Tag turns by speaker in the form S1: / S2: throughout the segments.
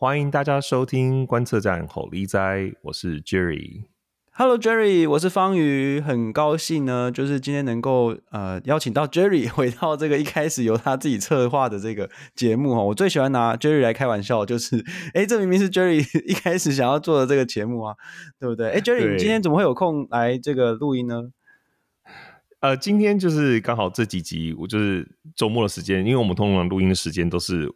S1: 欢迎大家收听观测站吼力哉，我是 Jerry。
S2: Hello Jerry，我是方宇，很高兴呢，就是今天能够呃邀请到 Jerry 回到这个一开始由他自己策划的这个节目哈。我最喜欢拿 Jerry 来开玩笑，就是哎，这明明是 Jerry 一开始想要做的这个节目啊，对不对？哎，Jerry，你今天怎么会有空来这个录音呢？
S1: 呃，今天就是刚好这几集，我就是周末的时间，因为我们通常录音的时间都是。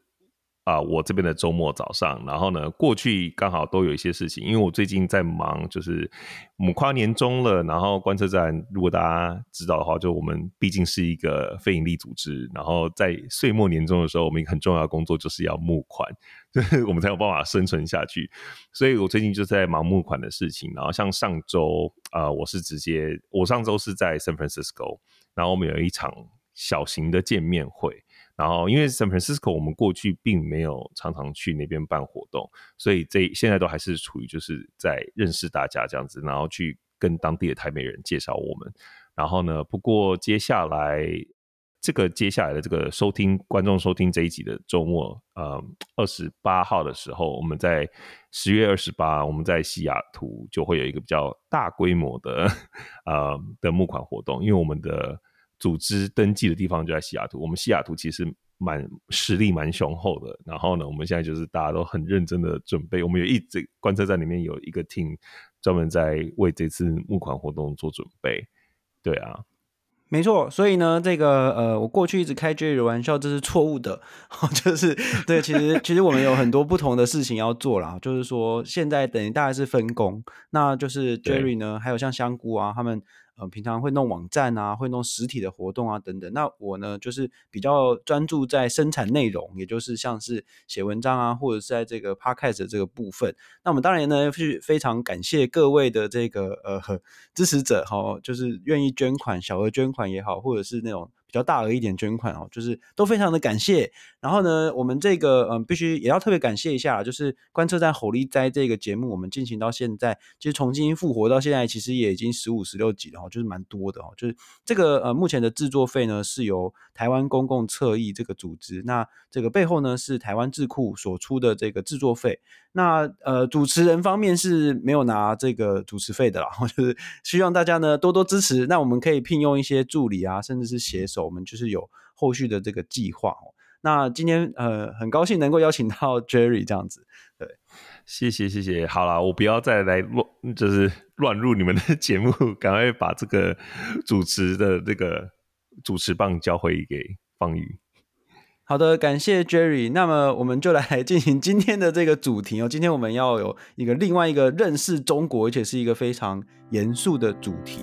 S1: 啊、我这边的周末早上，然后呢，过去刚好都有一些事情，因为我最近在忙，就是我们跨年终了，然后观测站，如果大家知道的话，就我们毕竟是一个非营利组织，然后在岁末年终的时候，我们一个很重要的工作就是要募款，就是我们才有办法生存下去，所以我最近就在忙募款的事情，然后像上周啊、我是直接，我上周是在 San Francisco，然后我们有一场小型的见面会。然后，因为 San Francisco 我们过去并没有常常去那边办活动，所以这现在都还是处于就是在认识大家这样子，然后去跟当地的台北人介绍我们。然后呢，不过接下来这个接下来的这个收听观众收听这一集的周末，呃，二十八号的时候，我们在十月二十八，我们在西雅图就会有一个比较大规模的 呃的募款活动，因为我们的。组织登记的地方就在西雅图，我们西雅图其实蛮实力蛮雄厚的。然后呢，我们现在就是大家都很认真的准备，我们有一直观测站里面有一个 team 专门在为这次募款活动做准备。对啊，
S2: 没错。所以呢，这个呃，我过去一直开 Jerry 的玩笑，这是错误的。就是对，其实其实我们有很多不同的事情要做啦。就是说，现在等于大概是分工，那就是 Jerry 呢，还有像香菇啊他们。呃，平常会弄网站啊，会弄实体的活动啊，等等。那我呢，就是比较专注在生产内容，也就是像是写文章啊，或者是在这个 podcast 这个部分。那我们当然呢，是非常感谢各位的这个呃支持者哈，就是愿意捐款，小额捐款也好，或者是那种。比较大额一点捐款哦，就是都非常的感谢。然后呢，我们这个嗯，必须也要特别感谢一下，就是观测站吼哩哉这个节目，我们进行到现在，其实从今复活到现在，其实也已经十五十六集了哈，就是蛮多的哦。就是这个呃，目前的制作费呢，是由台湾公共侧翼这个组织，那这个背后呢是台湾智库所出的这个制作费。那呃，主持人方面是没有拿这个主持费的啦，就是希望大家呢多多支持。那我们可以聘用一些助理啊，甚至是写手。我们就是有后续的这个计划哦。那今天呃，很高兴能够邀请到 Jerry 这样子，对，
S1: 谢谢谢谢。好啦，我不要再来乱，就是乱入你们的 节目，赶快把这个主持的这个主持棒交回给方宇。
S2: 好的，感谢 Jerry。那么我们就来进行今天的这个主题哦。今天我们要有一个另外一个认识中国，而且是一个非常严肃的主题。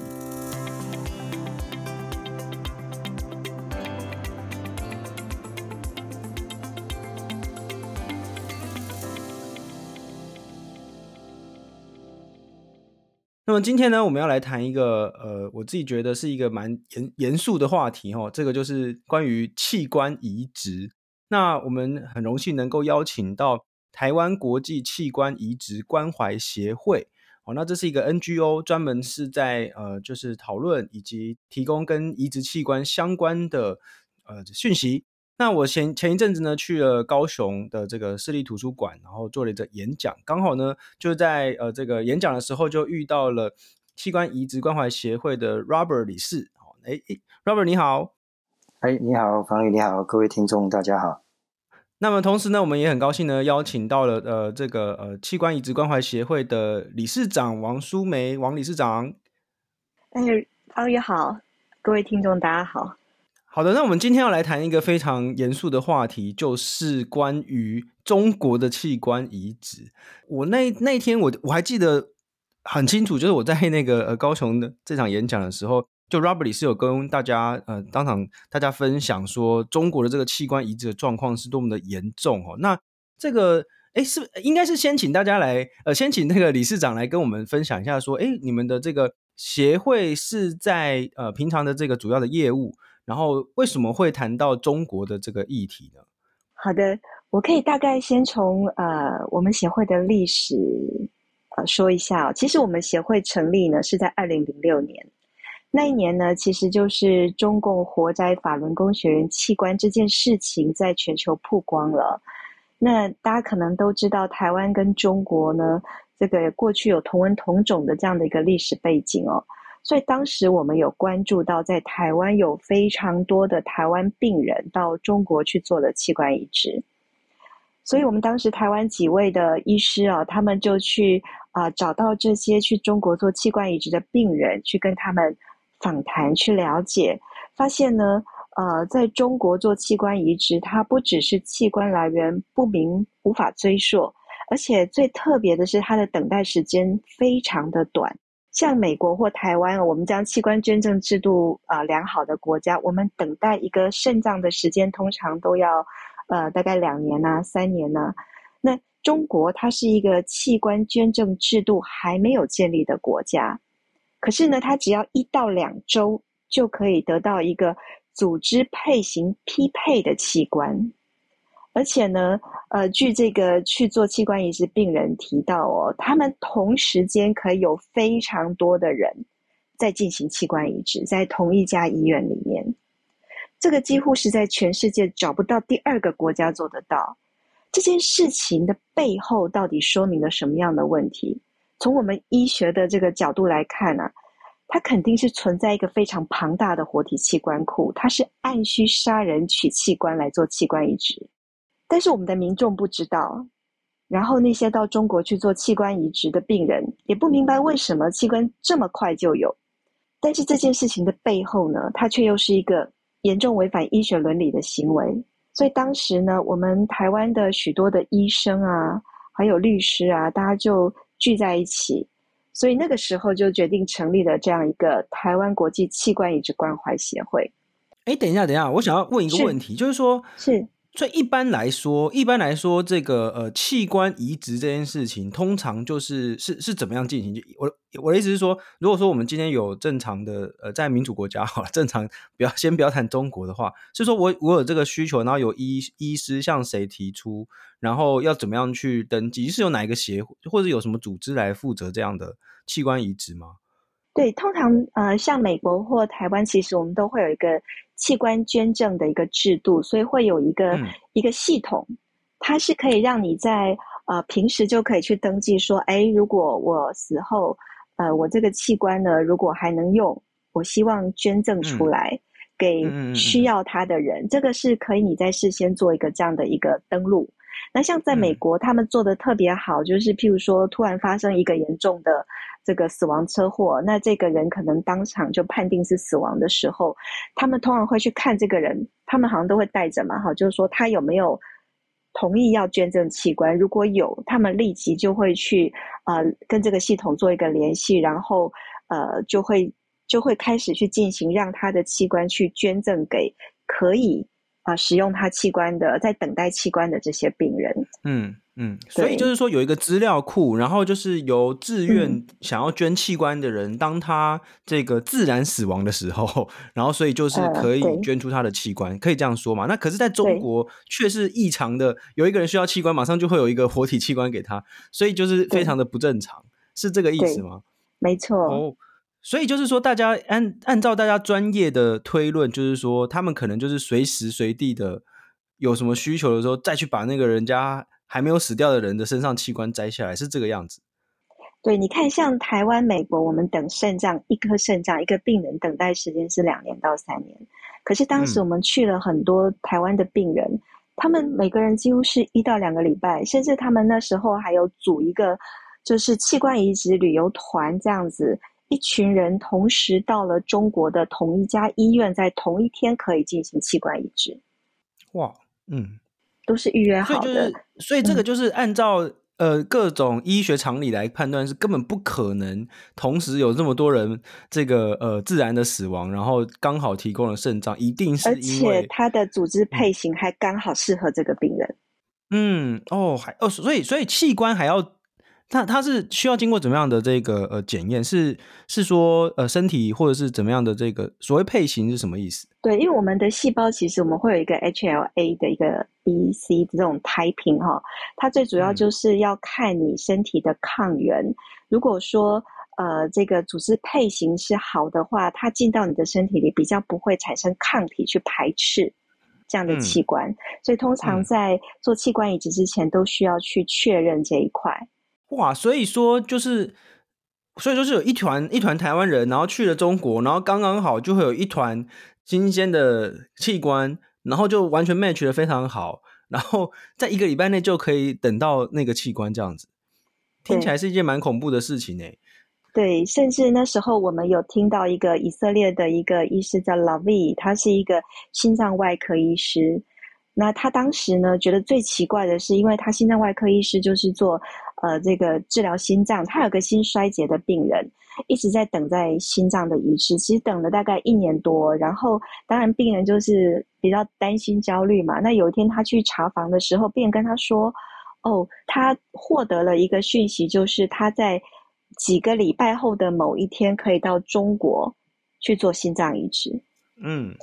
S2: 那么今天呢，我们要来谈一个呃，我自己觉得是一个蛮严严肃的话题哈。这个就是关于器官移植。那我们很荣幸能够邀请到台湾国际器官移植关怀协会。哦，那这是一个 NGO，专门是在呃，就是讨论以及提供跟移植器官相关的呃讯息。那我前前一阵子呢，去了高雄的这个市立图书馆，然后做了一个演讲。刚好呢，就在呃这个演讲的时候，就遇到了器官移植关怀协会的 Robert 理事。哎，Robert 你好。
S3: 哎，你好，方宇你好，各位听众大家好。
S2: 那么同时呢，我们也很高兴呢，邀请到了呃这个呃器官移植关怀协会的理事长王淑梅王理事长。
S4: 哎，方宇好，各位听众大家好。
S2: 好的，那我们今天要来谈一个非常严肃的话题，就是关于中国的器官移植。我那那天我我还记得很清楚，就是我在那个呃高雄的这场演讲的时候，就 Robert 是有跟大家呃当场大家分享说，中国的这个器官移植的状况是多么的严重哦。那这个诶是应该是先请大家来呃先请那个理事长来跟我们分享一下，说诶你们的这个协会是在呃平常的这个主要的业务。然后为什么会谈到中国的这个议题呢？
S4: 好的，我可以大概先从呃我们协会的历史呃说一下。其实我们协会成立呢是在二零零六年，那一年呢其实就是中共活摘法轮功学员器官这件事情在全球曝光了。那大家可能都知道，台湾跟中国呢，这个过去有同文同种的这样的一个历史背景哦。所以当时我们有关注到，在台湾有非常多的台湾病人到中国去做了器官移植。所以我们当时台湾几位的医师啊，他们就去啊、找到这些去中国做器官移植的病人，去跟他们访谈，去了解，发现呢，呃，在中国做器官移植，它不只是器官来源不明、无法追溯，而且最特别的是，它的等待时间非常的短。像美国或台湾，我们将器官捐赠制度啊、良好的国家，我们等待一个肾脏的时间通常都要呃大概两年呐、三年呐、那中国它是一个器官捐赠制度还没有建立的国家，可是呢，它只要一到两周就可以得到一个组织配型匹配的器官。而且呢，呃，据这个去做器官移植病人提到哦，他们同时间可以有非常多的人在进行器官移植，在同一家医院里面，这个几乎是在全世界找不到第二个国家做得到。这件事情的背后到底说明了什么样的问题？从我们医学的这个角度来看呢，啊，它肯定是存在一个非常庞大的活体器官库，它是按需杀人取器官来做器官移植。但是我们的民众不知道，然后那些到中国去做器官移植的病人也不明白为什么器官这么快就有。但是这件事情的背后呢，它却又是一个严重违反医学伦理的行为。所以当时呢，我们台湾的许多的医生啊，还有律师啊，大家就聚在一起，所以那个时候就决定成立了这样一个台湾国际器官移植关怀协会。
S2: 哎，等一下，等一下，我想要问一个问题，是就是说，
S4: 是。
S2: 所以一般来说，一般来说，这个呃器官移植这件事情，通常就是是是怎么样进行？我我的意思是说，如果说我们今天有正常的呃在民主国家好了，正常不要先不要谈中国的话，是说我我有这个需求，然后有医医师向谁提出，然后要怎么样去登记？是有哪一个协或者有什么组织来负责这样的器官移植吗？
S4: 对，通常呃像美国或台湾，其实我们都会有一个。器官捐赠的一个制度，所以会有一个、嗯、一个系统，它是可以让你在呃平时就可以去登记说，哎，如果我死后，呃，我这个器官呢，如果还能用，我希望捐赠出来、嗯、给需要它的人，嗯、这个是可以你在事先做一个这样的一个登录。那像在美国，他们做的特别好，就是譬如说突然发生一个严重的。这个死亡车祸，那这个人可能当场就判定是死亡的时候，他们通常会去看这个人，他们好像都会带着嘛，哈，就是说他有没有同意要捐赠器官，如果有，他们立即就会去呃跟这个系统做一个联系，然后呃就会就会开始去进行让他的器官去捐赠给可以啊、呃、使用他器官的在等待器官的这些病人，嗯。
S2: 嗯，所以就是说有一个资料库，然后就是由自愿想要捐器官的人，当他这个自然死亡的时候，然后所以就是可以捐出他的器官，可以这样说嘛？那可是在中国却是异常的，有一个人需要器官，马上就会有一个活体器官给他，所以就是非常的不正常，是这个意思吗？
S4: 没错。
S2: 哦，所以就是说，大家按按照大家专业的推论，就是说他们可能就是随时随地的有什么需求的时候，再去把那个人家。还没有死掉的人的身上器官摘下来是这个样子。
S4: 对，你看，像台湾、美国，我们等肾脏一颗肾脏一个病人等待时间是两年到三年。可是当时我们去了很多台湾的病人，嗯、他们每个人几乎是一到两个礼拜，甚至他们那时候还有组一个就是器官移植旅游团这样子，一群人同时到了中国的同一家医院，在同一天可以进行器官移植。
S2: 哇，嗯。
S4: 都是预约好的，所以就是，
S2: 所以这个就是按照、嗯、呃各种医学常理来判断，是根本不可能同时有这么多人这个呃自然的死亡，然后刚好提供了肾脏，一定是因为
S4: 而且他的组织配型还刚好适合这个病人。
S2: 嗯，哦，还哦，所以所以器官还要。它它是需要经过怎么样的这个呃检验？是是说呃身体或者是怎么样的这个所谓配型是什么意思？
S4: 对，因为我们的细胞其实我们会有一个 HLA 的一个 B、C 这种 typing 哈，它最主要就是要看你身体的抗原。嗯、如果说呃这个组织配型是好的话，它进到你的身体里比较不会产生抗体去排斥。这样的器官，嗯、所以通常在做器官移植之前，都需要去确认这一块。
S2: 哇，所以说就是，所以说是有一团一团台湾人，然后去了中国，然后刚刚好就会有一团新鲜的器官，然后就完全 match 的非常好，然后 在一个礼拜内就可以等到那个器官，这样子听起来是一件蛮恐怖的事情诶。
S4: 对，甚至那时候我们有听到一个以色列的一个医师叫 Lavi，他是一个心脏外科医师。那他当时呢，觉得最奇怪的是，因为他心脏外科医师就是做呃这个治疗心脏，他有个心衰竭的病人，一直在等在心脏的移植，其实等了大概一年多。然后当然病人就是比较担心焦虑嘛。那有一天他去查房的时候，病人跟他说：“哦，他获得了一个讯息，就是他在。”几个礼拜后的某一天，可以到中国去做心脏移植。
S2: 嗯，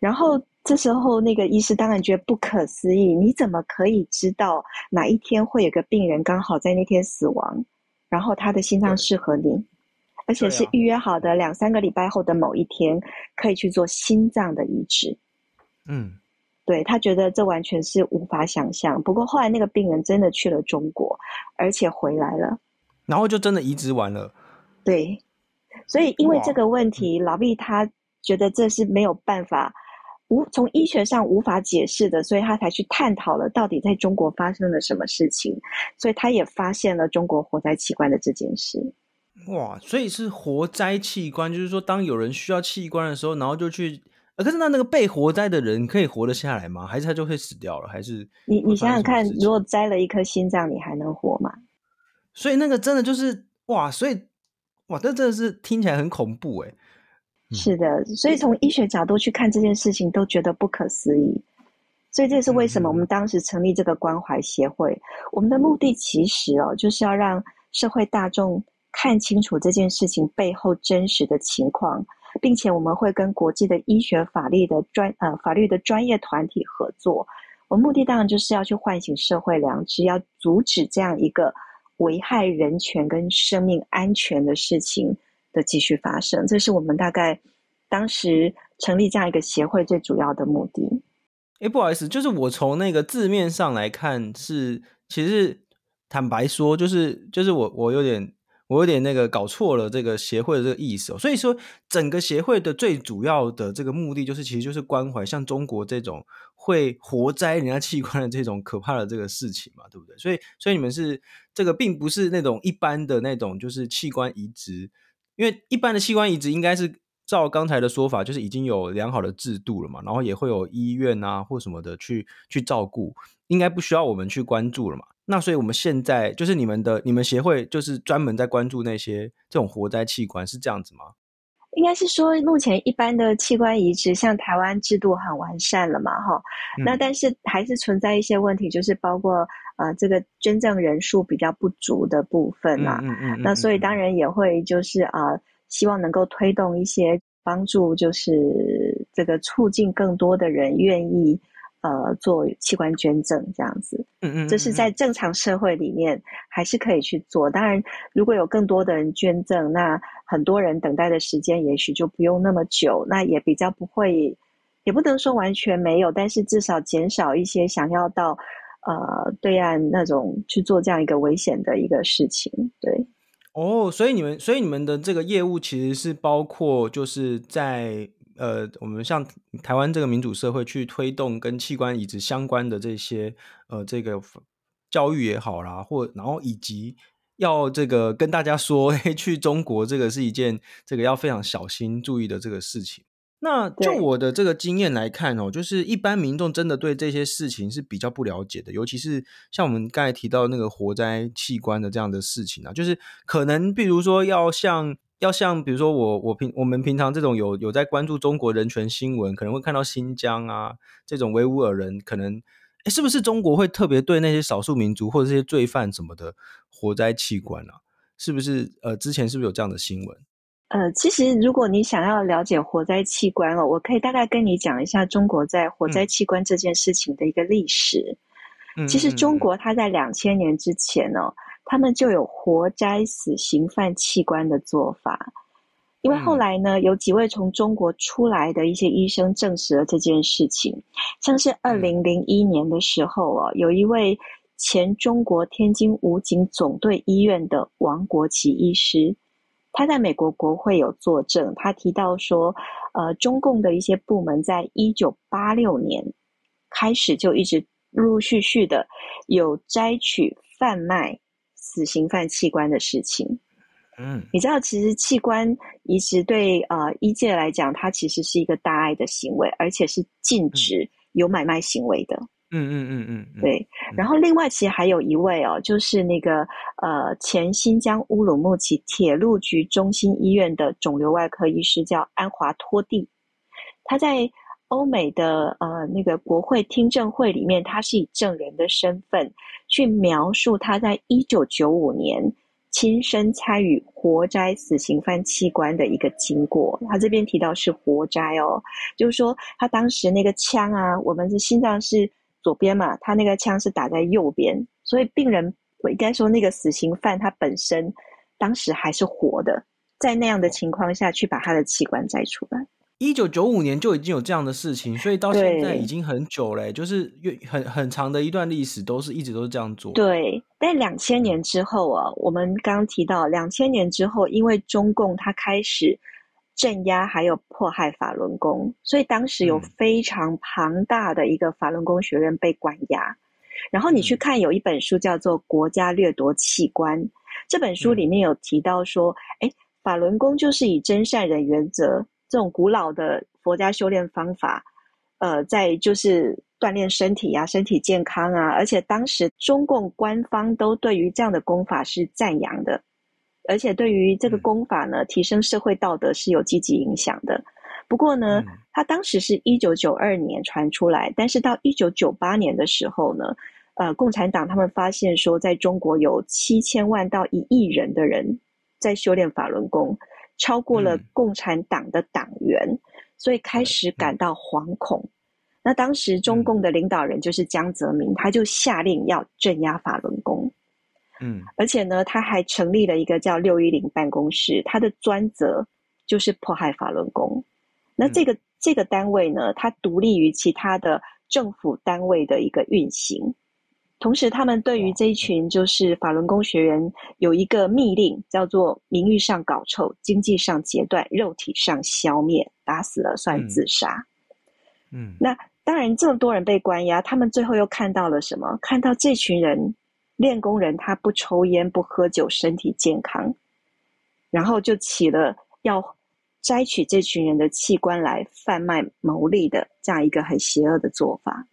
S4: 然后这时候那个医师当然觉得不可思议，你怎么可以知道哪一天会有个病人刚好在那天死亡，然后他的心脏适合你，而且是预约好的两三个礼拜后的某一天可以去做心脏的移植。
S2: 嗯，
S4: 对，他觉得这完全是无法想象。不过后来那个病人真的去了中国，而且回来了。
S2: 然后就真的移植完了，
S4: 对，所以因为这个问题，老毕他觉得这是没有办法无从医学上无法解释的，所以他才去探讨了到底在中国发生了什么事情，所以他也发现了中国活摘器官的这件事。
S2: 哇，所以是活摘器官，就是说当有人需要器官的时候，然后就去，可是那那个被活摘的人可以活得下来吗？还是他就会死掉了？还是
S4: 你你想想看，如果摘了一颗心脏，你还能活吗？
S2: 所以那个真的就是哇，所以哇，这真的是听起来很恐怖哎。
S4: 是的，所以从医学角度去看这件事情，都觉得不可思议。所以这是为什么我们当时成立这个关怀协会。我们的目的其实哦，就是要让社会大众看清楚这件事情背后真实的情况，并且我们会跟国际的医学法律的专呃法律的专业团体合作。我们目的当然就是要去唤醒社会良知，要阻止这样一个。危害人权跟生命安全的事情的继续发生，这是我们大概当时成立这样一个协会最主要的目的。
S2: 哎，不好意思，就是我从那个字面上来看是，其实坦白说，就是就是我我有点。我有点那个搞错了这个协会的这个意思，所以说整个协会的最主要的这个目的就是，其实就是关怀像中国这种会活摘人家器官的这种可怕的这个事情嘛，对不对？所以，所以你们是这个并不是那种一般的那种就是器官移植，因为一般的器官移植应该是照刚才的说法，就是已经有良好的制度了嘛，然后也会有医院啊或什么的去去照顾，应该不需要我们去关注了嘛。那所以我们现在就是你们的你们协会就是专门在关注那些这种活摘器官是这样子吗？
S4: 应该是说目前一般的器官移植，像台湾制度很完善了嘛，哈、嗯。那但是还是存在一些问题，就是包括呃这个捐赠人数比较不足的部分啊。嗯嗯，嗯，嗯。那所以当然也会就是啊、呃，希望能够推动一些帮助，就是这个促进更多的人愿意。呃，做器官捐赠这样子，嗯，嗯嗯，这是在正常社会里面还是可以去做。当然，如果有更多的人捐赠，那很多人等待的时间也许就不用那么久，那也比较不会，也不能说完全没有，但是至少减少一些想要到呃对岸那种去做这样一个危险的一个事情。对，
S2: 哦，所以你们，所以你们的这个业务其实是包括就是在。呃，我们像台湾这个民主社会去推动跟器官移植相关的这些呃，这个教育也好啦，或然后以及要这个跟大家说，嘿，去中国这个是一件这个要非常小心注意的这个事情。那就我的这个经验来看哦，就是一般民众真的对这些事情是比较不了解的，尤其是像我们刚才提到那个活摘器官的这样的事情啊，就是可能比如说要像。要像比如说我我平我们平常这种有有在关注中国人权新闻，可能会看到新疆啊这种维吾尔人，可能诶是不是中国会特别对那些少数民族或者这些罪犯什么的活摘器官啊？是不是呃之前是不是有这样的新闻？
S4: 呃，其实如果你想要了解活灾器官哦，我可以大概跟你讲一下中国在活灾器官这件事情的一个历史。嗯，其实中国它在两千年之前哦。他们就有活摘死刑犯器官的做法，因为后来呢，有几位从中国出来的一些医生证实了这件事情，像是二零零一年的时候啊，有一位前中国天津武警总队医院的王国奇医师，他在美国国会有作证，他提到说，呃，中共的一些部门在一九八六年开始就一直陆陆续续的有摘取贩卖死刑犯器官的事情。
S2: 嗯，
S4: 你知道，其实器官移植对呃医界来讲，它其实是一个大爱的行为，而且是禁止有买卖行为的。
S2: 嗯嗯嗯嗯，嗯，
S4: 对。然后另外其实还有一位哦，就是那个呃前新疆乌鲁木齐铁路局中心医院的肿瘤外科医师叫安华托蒂，他在欧美的呃那个国会听证会里面，他是以证人的身份去描述他在一九九五年。亲身参与活摘死刑犯器官的一个经过，他这边提到是活摘哦，就是说他当时那个枪啊，我们的心脏是左边嘛，他那个枪是打在右边，所以病人我应该说那个死刑犯他本身当时还是活的，在那样的情况下去把他的器官摘出来。
S2: 一九九五年就已经有这样的事情，所以到现在已经很久了，就是越很很长的一段历史，都是一直都是这样做。
S4: 对，但两千年之后啊，我们刚刚提到两千年之后，因为中共它开始镇压还有迫害法轮功，所以当时有非常庞大的一个法轮功学院被关押。嗯。然后你去看有一本书叫做《国家掠夺器官》，这本书里面有提到说，哎，法轮功就是以真善忍原则。这种古老的佛家修炼方法，呃，在就是锻炼身体啊，身体健康啊，而且当时中共官方都对于这样的功法是赞扬的，而且对于这个功法呢，提升社会道德是有积极影响的。不过呢，他当时是一九九二年传出来，但是到一九九八年的时候呢，呃，共产党他们发现说，在中国有七千万到一亿人的人在修炼法轮功。超过了共产党的党员，嗯，所以开始感到惶恐，嗯。那当时中共的领导人就是江泽民，他就下令要镇压法轮功。嗯，而且呢，他还成立了一个叫六一零办公室，他的专责就是迫害法轮功。那这个这个单位呢，它独立于其他的政府单位的一个运行。同时，他们对于这一群就是法轮功学员有一个密令，叫做“名誉上搞臭，经济上截断，肉体上消灭，打死了算自杀。”嗯，那当然，这么多人被关押，他们最后又看到了什么？看到这群人练功人，他不抽烟不喝酒，身体健康，然后就起了要摘取这群人的器官来贩卖牟利的这样一个很邪恶的做法。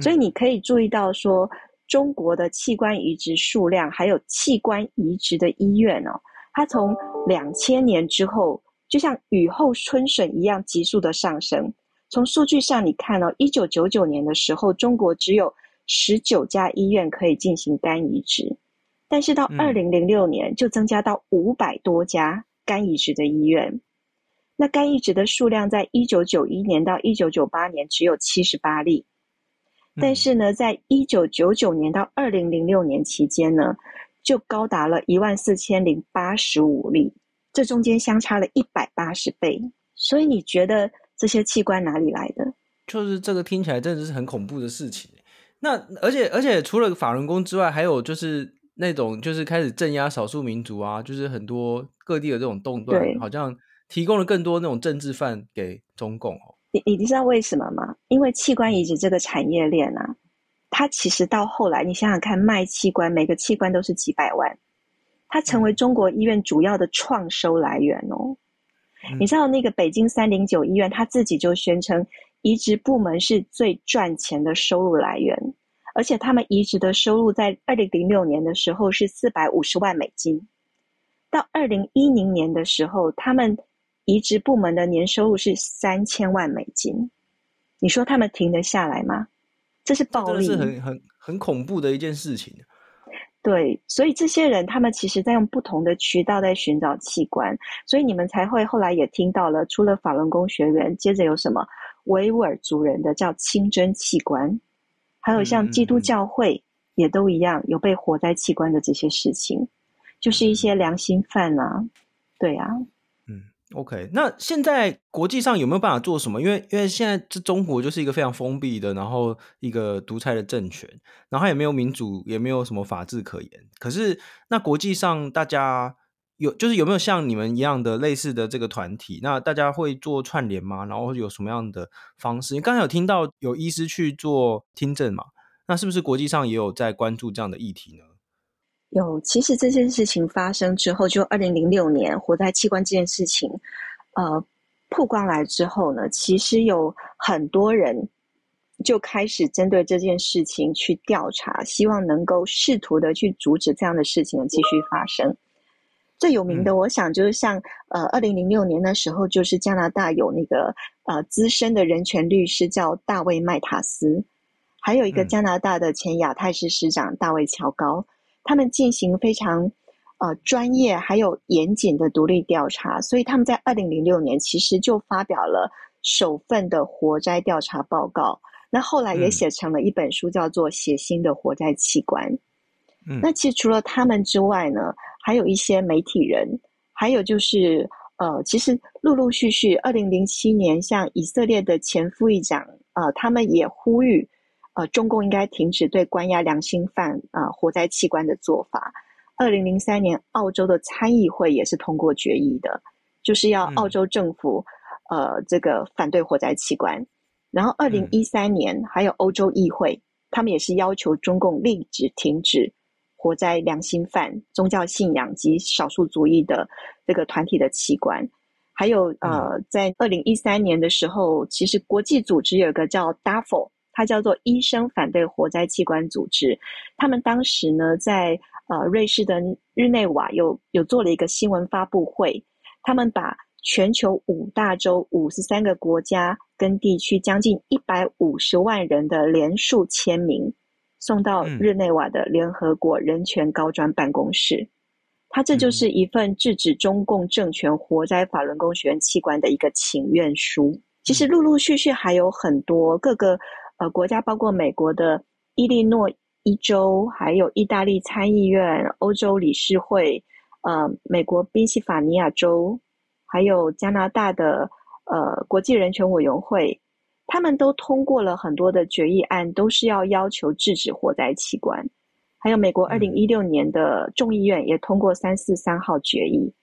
S4: 所以你可以注意到说，中国的器官移植数量，还有器官移植的医院哦，它从两千年之后，就像雨后春笋一样急速的上升。从数据上你看哦，一九九九年的时候，中国只有十九家医院可以进行肝移植，但是到二零零六年就增加到五百多家肝移植的医院。那肝移植的数量在一九九一年到一九九八年只有七十八例。但是呢，在一九九九年到二零零六年期间呢，就高达了一万四千零八十五例，这中间相差了一百八十倍。所以你觉得这些器官哪里来的？
S2: 就是这个听起来真的是很恐怖的事情。那而且而且除了法轮功之外，还有就是那种就是开始镇压少数民族啊，就是很多各地的这种动乱，好像提供了更多那种政治犯给中共哦。
S4: 你你知道为什么吗？因为器官移植这个产业链啊，它其实到后来，你想想看，卖器官每个器官都是几百万，它成为中国医院主要的创收来源哦。嗯。你知道那个北京三零九医院，他自己就宣称，移植部门是最赚钱的收入来源，而且他们移植的收入在二零零六年的时候是四百五十万美金，到二零一零年的时候，他们。移植部门的年收入是三千万美金，你说他们停得下来吗？这是暴力，
S2: 这是很很很恐怖的一件事情。
S4: 对，所以这些人他们其实在用不同的渠道在寻找器官，所以你们才会后来也听到了，除了法轮功学员，接着有什么维吾尔族人的叫清真器官，还有像基督教会也都一样有被活摘器官的这些事情，就是一些良心犯啊，对啊。
S2: OK，那现在国际上有没有办法做什么？因为因为现在这中国就是一个非常封闭的，然后一个独裁的政权，然后也没有民主，也没有什么法治可言。可是那国际上大家有就是有没有像你们一样的类似的这个团体？那大家会做串联吗？然后有什么样的方式？你刚才有听到有医师去做听证嘛？那是不是国际上也有在关注这样的议题呢？
S4: 有，其实这件事情发生之后，就二零零六年活在器官这件事情，呃，曝光来之后呢，其实有很多人就开始针对这件事情去调查，希望能够试图的去阻止这样的事情继续发生。最有名的，我想就是像呃，二零零六年的时候，就是加拿大有那个呃资深的人权律师叫大卫麦塔斯，还有一个加拿大的前亚太市市长大卫乔高。他们进行非常呃专业还有严谨的独立调查，所以他们在二零零六年其实就发表了首份的活摘调查报告。那后来也写成了一本书，叫做《血腥的活摘器官》。嗯，那其实除了他们之外呢，还有一些媒体人，还有就是呃，其实陆陆续续，二零零七年像以色列的前副议长呃，他们也呼吁。呃，中共应该停止对关押良心犯啊、呃、活摘器官的做法。二零零三年，澳洲的参议会也是通过决议的，就是要澳洲政府、嗯、呃这个反对活摘器官。然后二零一三年，嗯、还有欧洲议会，他们也是要求中共立即停止活在良心犯、宗教信仰及少数族裔的这个团体的器官。还有呃，在二零一三年的时候，其实国际组织有一个叫 DAFO。它叫做医生反对活摘器官组织，他们当时呢在呃瑞士的日内瓦有有做了一个新闻发布会，他们把全球五大洲五十三个国家跟地区将近一百五十万人的联署签名送到日内瓦的联合国人权高专办公室，他这就是一份制止中共政权活摘法轮功学员器官的一个请愿书。其实陆陆续续还有很多各个。呃，国家包括美国的伊利诺伊州，还有意大利参议院、欧洲理事会，呃，美国宾夕法尼亚州，还有加拿大的呃国际人权委员会，他们都通过了很多的决议案，都是要要求制止火灾器官。还有美国二零一六年的众议院也通过三四三号决议。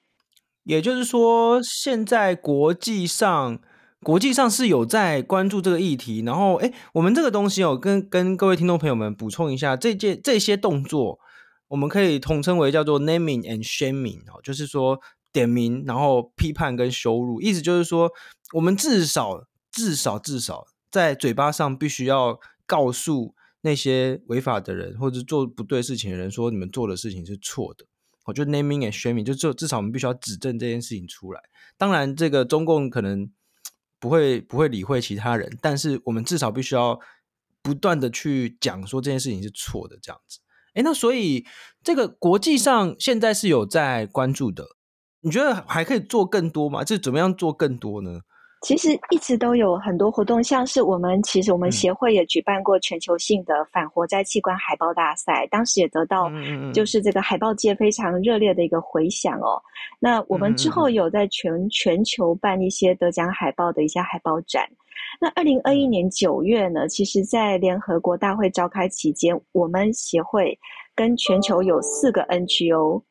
S2: 也就是说，现在国际上。国际上是有在关注这个议题，然后，哎，我们这个东西哦，跟跟各位听众朋友们补充一下，这件这些动作，我们可以统称为叫做 naming and shaming 哦，就是说点名，然后批判跟羞辱，意思就是说，我们至少至少至少在嘴巴上必须要告诉那些违法的人或者做不对事情的人，说你们做的事情是错的。我觉得 naming and shaming 就至至少我们必须要指证这件事情出来。当然，这个中共可能。不会不会理会其他人，但是我们至少必须要不断的去讲说这件事情是错的这样子。诶，那所以这个国际上现在是有在关注的，你觉得还可以做更多吗？这怎么样做更多呢？
S4: 其实一直都有很多活动，像是我们其实我们协会也举办过全球性的反活摘器官海报大赛，当时也得到就是这个海报界非常热烈的一个回响哦。那我们之后有在全全球办一些得奖海报的一些海报展。那二零二一年九月呢，其实在联合国大会召开期间，我们协会跟全球有四个 NGO。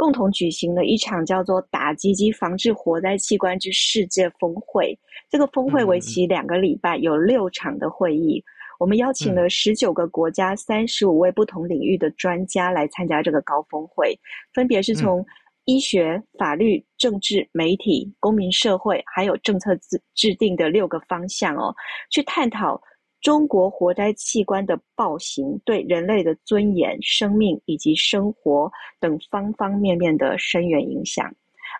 S4: 共同举行了一场叫做“打击及防治火灾器官之世界峰会”。这个峰会为期两个礼拜，有六场的会议。我们邀请了十九个国家、三十五位不同领域的专家来参加这个高峰会，分别是从医学、法律、政治、媒体、公民社会，还有政策制制定的六个方向哦，去探讨。中国活摘器官的暴行对人类的尊严、生命以及生活等方方面面的深远影响，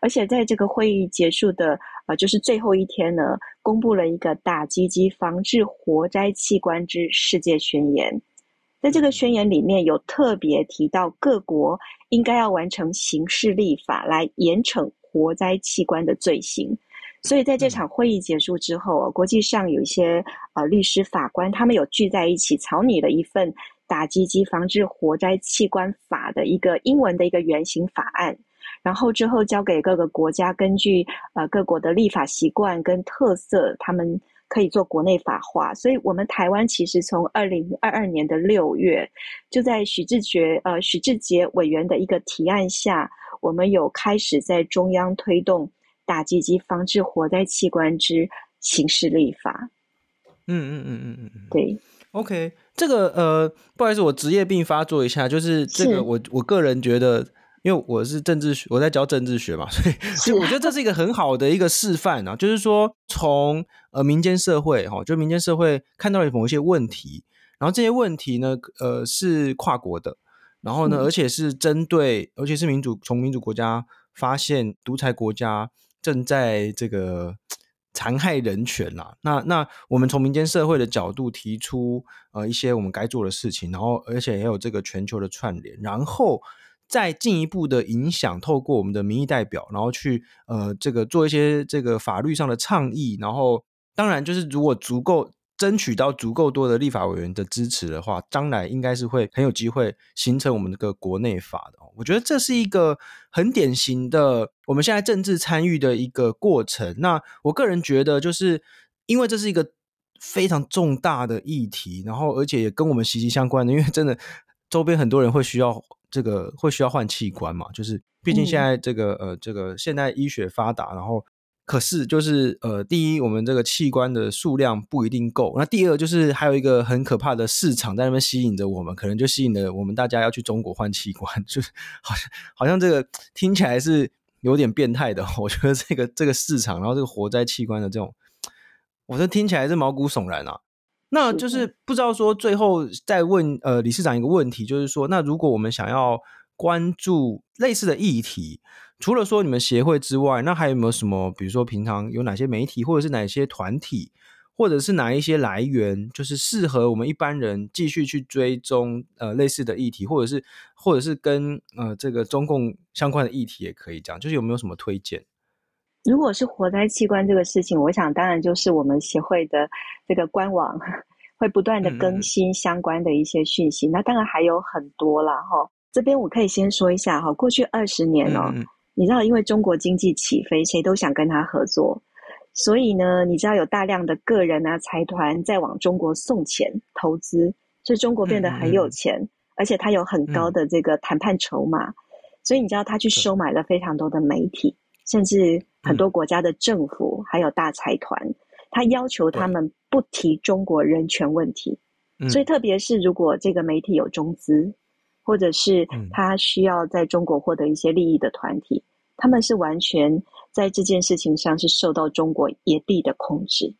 S4: 而且在这个会议结束的呃，就是最后一天呢，公布了一个打击及防治活摘器官之世界宣言。在这个宣言里面有特别提到，各国应该要完成刑事立法来严惩活摘器官的罪行。所以在这场会议结束之后，国际上有一些呃律师、法官，他们有聚在一起草拟了一份打击及防治活摘器官法的一个英文的一个原型法案，然后之后交给各个国家，根据呃各国的立法习惯跟特色，他们可以做国内法化。所以，我们台湾其实从二零二二年的六月，就在许志杰呃许志杰委员的一个提案下，我们有开始在中央推动打击及防治火灾器官之刑事立法。
S2: 嗯嗯嗯嗯嗯，
S4: 对。
S2: OK，这个呃，不好意思，我职业病发作一下，就是这个我我个人觉得。因为我是政治学，我在教政治学嘛，所以所以我觉得这是一个很好的一个示范啊，就是说从呃民间社会哈，就民间社会看到了某一些问题，然后这些问题呢，呃是跨国的，然后呢，而且是针对，而且是民主从民主国家发现独裁国家正在这个残害人权啦，那那我们从民间社会的角度提出呃一些我们该做的事情，然后而且也有这个全球的串联，然后。再进一步的影响，透过我们的民意代表，然后去呃这个做一些这个法律上的倡议，然后当然就是如果足够争取到足够多的立法委员的支持的话，将来应该是会很有机会形成我们这个国内法的。我觉得这是一个很典型的我们现在政治参与的一个过程。那我个人觉得，就是因为这是一个非常重大的议题，然后而且也跟我们息息相关的，因为真的周边很多人会需要。这个会需要换器官嘛？就是毕竟现在这个、嗯、呃，这个现代医学发达，然后可是就是呃，第一，我们这个器官的数量不一定够；那第二，就是还有一个很可怕的市场在那边吸引着我们，可能就吸引了我们大家要去中国换器官，就是好像好像这个听起来是有点变态的。我觉得这个这个市场，然后这个活摘器官的这种，我这听起来是毛骨悚然啊。那就是不知道说最后再问呃理事长一个问题，就是说，那如果我们想要关注类似的议题，除了说你们协会之外，那还有没有什么？比如说平常有哪些媒体，或者是哪些团体，或者是哪一些来源，就是适合我们一般人继续去追踪呃类似的议题，或者是或者是跟呃这个中共相关的议题也可以讲，就是有没有什么推荐？
S4: 如果是活摘器官这个事情，我想当然就是我们协会的这个官网 会不断的更新相关的一些讯息。嗯、那当然还有很多啦哈。这边我可以先说一下哈，过去二十年哦，嗯、你知道因为中国经济起飞，谁都想跟他合作，所以呢，你知道有大量的个人啊财团在往中国送钱投资，所以中国变得很有钱，嗯、而且他有很高的这个谈判筹码，嗯、所以你知道他去收买了非常多的媒体。甚至很多国家的政府还有大财团，嗯、他要求他们不提中国人权问题。嗯、所以，特别是如果这个媒体有中资，或者是他需要在中国获得一些利益的团体，嗯、他们是完全在这件事情上是受到中国野地的控制。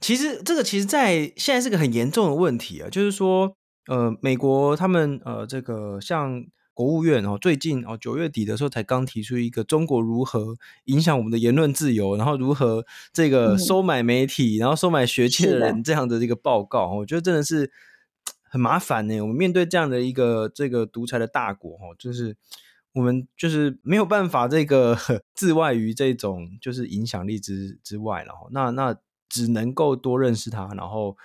S2: 其实，这个其实，在现在是个很严重的问题啊，就是说，呃，美国他们呃，这个像。国务院哦，最近哦九月底的时候才刚提出一个中国如何影响我们的言论自由，然后如何这个收买媒体，嗯、然后收买学界的人这样的这个报告，我觉得真的是很麻烦呢。我们面对这样的一个这个独裁的大国哦，就是我们就是没有办法这个 自外于这种就是影响力之之外了。那那只能够多认识他，然后。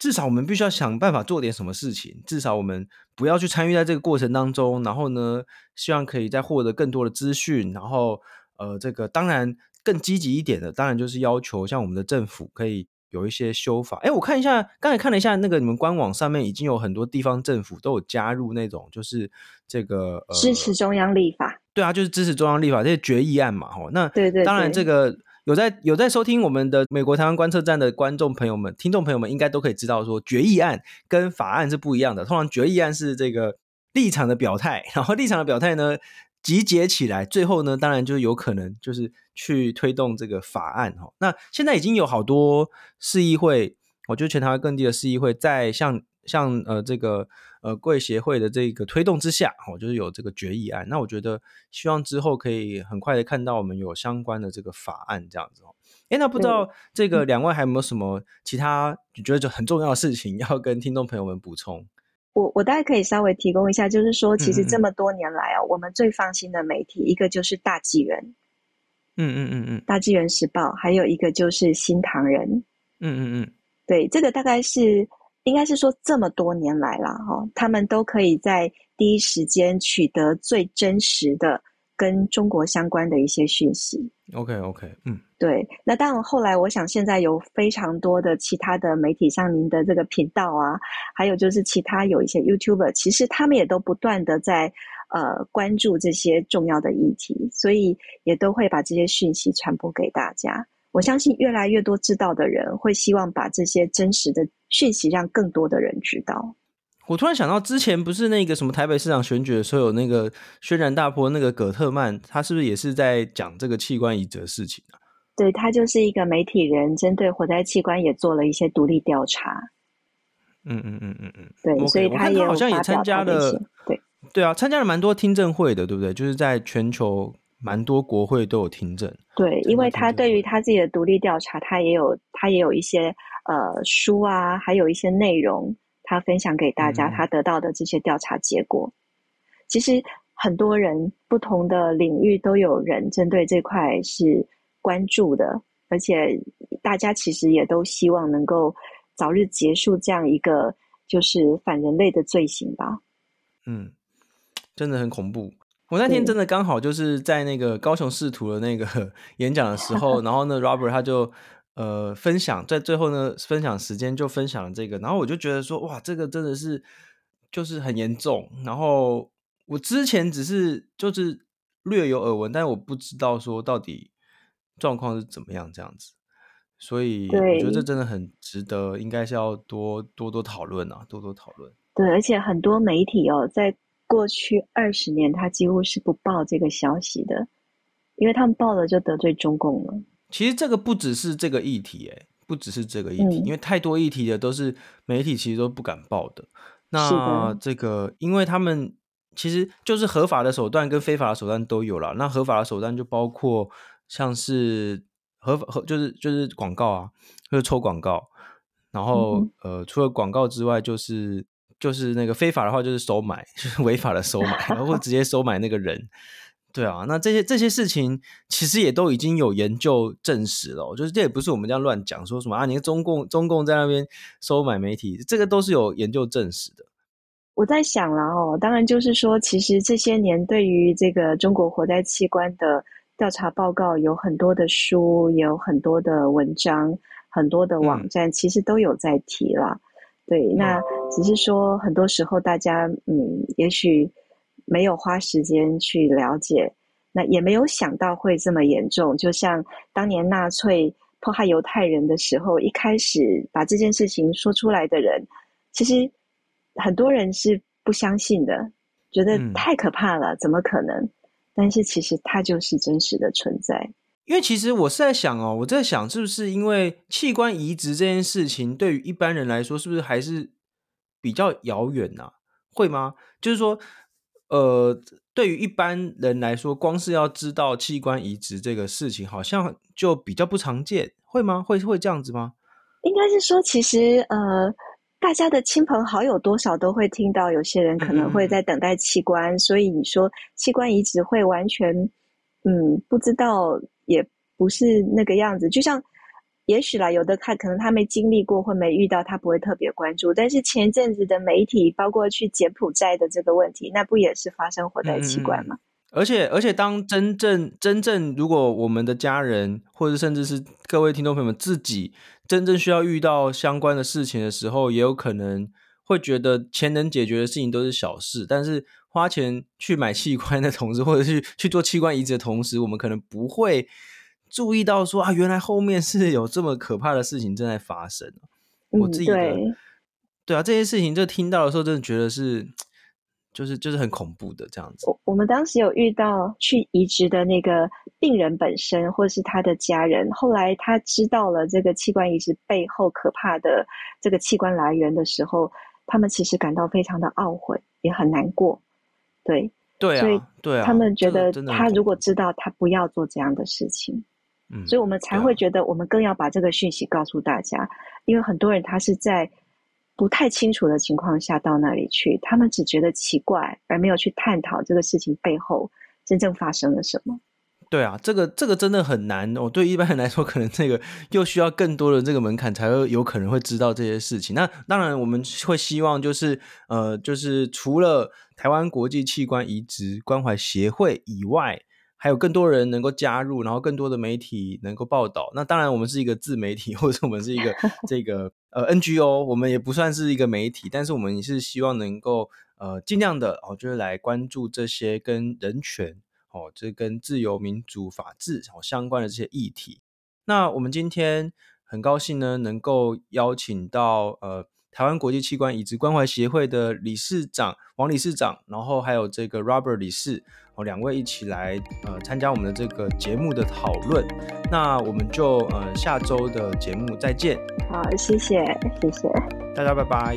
S2: 至少我们必须要想办法做点什么事情。至少我们不要去参与在这个过程当中。然后呢，希望可以再获得更多的资讯。然后，呃，这个当然更积极一点的，当然就是要求像我们的政府可以有一些修法。哎，我看一下，刚才看了一下那个你们官网上面已经有很多地方政府都有加入那种，就是这个、呃、
S4: 支持中央立法。
S2: 对啊，就是支持中央立法这些决议案嘛。吼，那
S4: 对对，
S2: 当然这个。有在有在收听我们的美国台湾观测站的观众朋友们、听众朋友们，应该都可以知道说，决议案跟法案是不一样的。通常决议案是这个立场的表态，然后立场的表态呢集结起来，最后呢，当然就有可能就是去推动这个法案哈。那现在已经有好多市议会，我觉得全台湾各地的市议会在像像呃这个。呃，贵协会的这个推动之下，哦，就是有这个决议案。那我觉得，希望之后可以很快的看到我们有相关的这个法案这样子哦。哎，那不知道这个两位还有没有什么其他你觉得就很重要的事情要跟听众朋友们补充？
S4: 我我大概可以稍微提供一下，就是说，其实这么多年来啊，嗯嗯，我们最放心的媒体一个就是大纪元，
S2: 嗯嗯嗯嗯，
S4: 大纪元时报，还有一个就是新唐人，
S2: 嗯嗯嗯，
S4: 对，这个大概是。应该是说，这么多年来了哈，他们都可以在第一时间取得最真实的跟中国相关的一些讯息。
S2: OK OK，嗯，
S4: 对。那当然，后来我想现在有非常多的其他的媒体，像您的这个频道啊，还有就是其他有一些 YouTuber，其实他们也都不断的在呃关注这些重要的议题，所以也都会把这些讯息传播给大家。我相信越来越多知道的人会希望把这些真实的讯息让更多的人知道。
S2: 我突然想到，之前不是那个什么台北市长选举的时候，有那个轩然大波那个葛特曼，他是不是也是在讲这个器官移植的事情啊？
S4: 对，他就是一个媒体人，针对活摘器官也做了一些独立调查。
S2: 嗯嗯嗯嗯嗯，
S4: 对，okay, 所以他也
S2: 好像也参加了，
S4: 对
S2: 对啊，参加了蛮多听证会的，对不对？就是在全球蛮多国会都有听证。
S4: 对，因为他对于他自己的独立调查，他也有他也有一些呃书啊，还有一些内容。他分享给大家他得到的这些调查结果，嗯、其实很多人不同的领域都有人针对这块是关注的，而且大家其实也都希望能够早日结束这样一个就是反人类的罪行吧。
S2: 嗯，真的很恐怖。我那天真的刚好就是在那个高雄市图的那个 演讲的时候，然后呢，Robert 他就。呃，分享在最后呢，分享时间就分享了这个，然后我就觉得说，哇，这个真的是就是很严重。然后我之前只是就是略有耳闻，但是我不知道说到底状况是怎么样这样子。所以我觉得这真的很值得，应该是要多多多讨论啊，多多讨论。
S4: 对，而且很多媒体哦，在过去二十年，他几乎是不报这个消息的，因为他们报了就得罪中共了。
S2: 其实这个不只是这个议题，哎，不只是这个议题，嗯，因为太多议题的都是媒体其实都不敢报的。那这个，因为他们其实就是合法的手段跟非法的手段都有了。那合法的手段就包括像是合法合就是就是广告啊，就是抽广告。然后，嗯，呃，除了广告之外，就是就是那个非法的话就是收买，就是违法的收买，然后直接收买那个人。对啊，那这些这些事情其实也都已经有研究证实了，就是这也不是我们这样乱讲，说什么啊？你看中共中共在那边收买媒体，这个都是有研究证实的。
S4: 我在想了哦，当然就是说，其实这些年对于这个中国活摘器官的调查报告，有很多的书，也有很多的文章，很多的网站，其实都有在提了。嗯、对，那只是说很多时候大家嗯，也许。没有花时间去了解，那也没有想到会这么严重。就像当年纳粹迫害犹太人的时候，一开始把这件事情说出来的人，其实很多人是不相信的，觉得太可怕了，怎么可能？但是其实它就是真实的存在。
S2: 因为其实我是在想哦，我在想是不是因为器官移植这件事情对于一般人来说，是不是还是比较遥远呐？会吗？就是说。呃，对于一般人来说，光是要知道器官移植这个事情，好像就比较不常见，会吗？会会这样子吗？
S4: 应该是说，其实呃，大家的亲朋好友多少都会听到，有些人可能会在等待器官，嗯、所以你说器官移植会完全嗯不知道，也不是那个样子，就像。也许啦，有的他可能他没经历过或没遇到，他不会特别关注。但是前阵子的媒体，包括去柬埔寨的这个问题，那不也是发生活在器官吗？嗯、
S2: 而且，而且当真正真正如果我们的家人，或者甚至是各位听众朋友们自己真正需要遇到相关的事情的时候，也有可能会觉得钱能解决的事情都是小事。但是花钱去买器官的同时，或者是去做器官移植的同时，我们可能不会。注意到说啊，原来后面是有这么可怕的事情正在发生。嗯、我自己的对，对啊，这些事情就听到的时候，真的觉得是，就是就是很恐怖的这样子。
S4: 我我们当时有遇到去移植的那个病人本身，或是他的家人，后来他知道了这个器官移植背后可怕的这个器官来源的时候，他们其实感到非常的懊悔，也很难过。对
S2: 对啊，
S4: 所以
S2: 对啊，
S4: 他们觉得他如果知道，他不要做这样的事情。嗯，所以我们才会觉得，我们更要把这个讯息告诉大家，啊，因为很多人他是在不太清楚的情况下到那里去，他们只觉得奇怪，而没有去探讨这个事情背后真正发生了什么。
S2: 对啊，这个这个真的很难哦。对一般人来说，可能这个又需要更多的这个门槛，才会有可能会知道这些事情。那当然，我们会希望就是呃，就是除了台湾国际器官移植关怀协会以外。还有更多人能够加入，然后更多的媒体能够报道。那当然，我们是一个自媒体，或者我们是一个 这个呃 NGO，我们也不算是一个媒体，但是我们也是希望能够呃尽量的哦，就是来关注这些跟人权哦，这跟自由、民主、法治哦相关的这些议题。那我们今天很高兴呢，能够邀请到呃。台湾国际器官移植关怀协会的理事长王理事长，然后还有这个 Robert 理事，哦，两位一起来呃参加我们的这个节目的讨论。那我们就呃下周的节目再见。
S4: 好，谢谢，谢谢
S2: 大家，拜拜。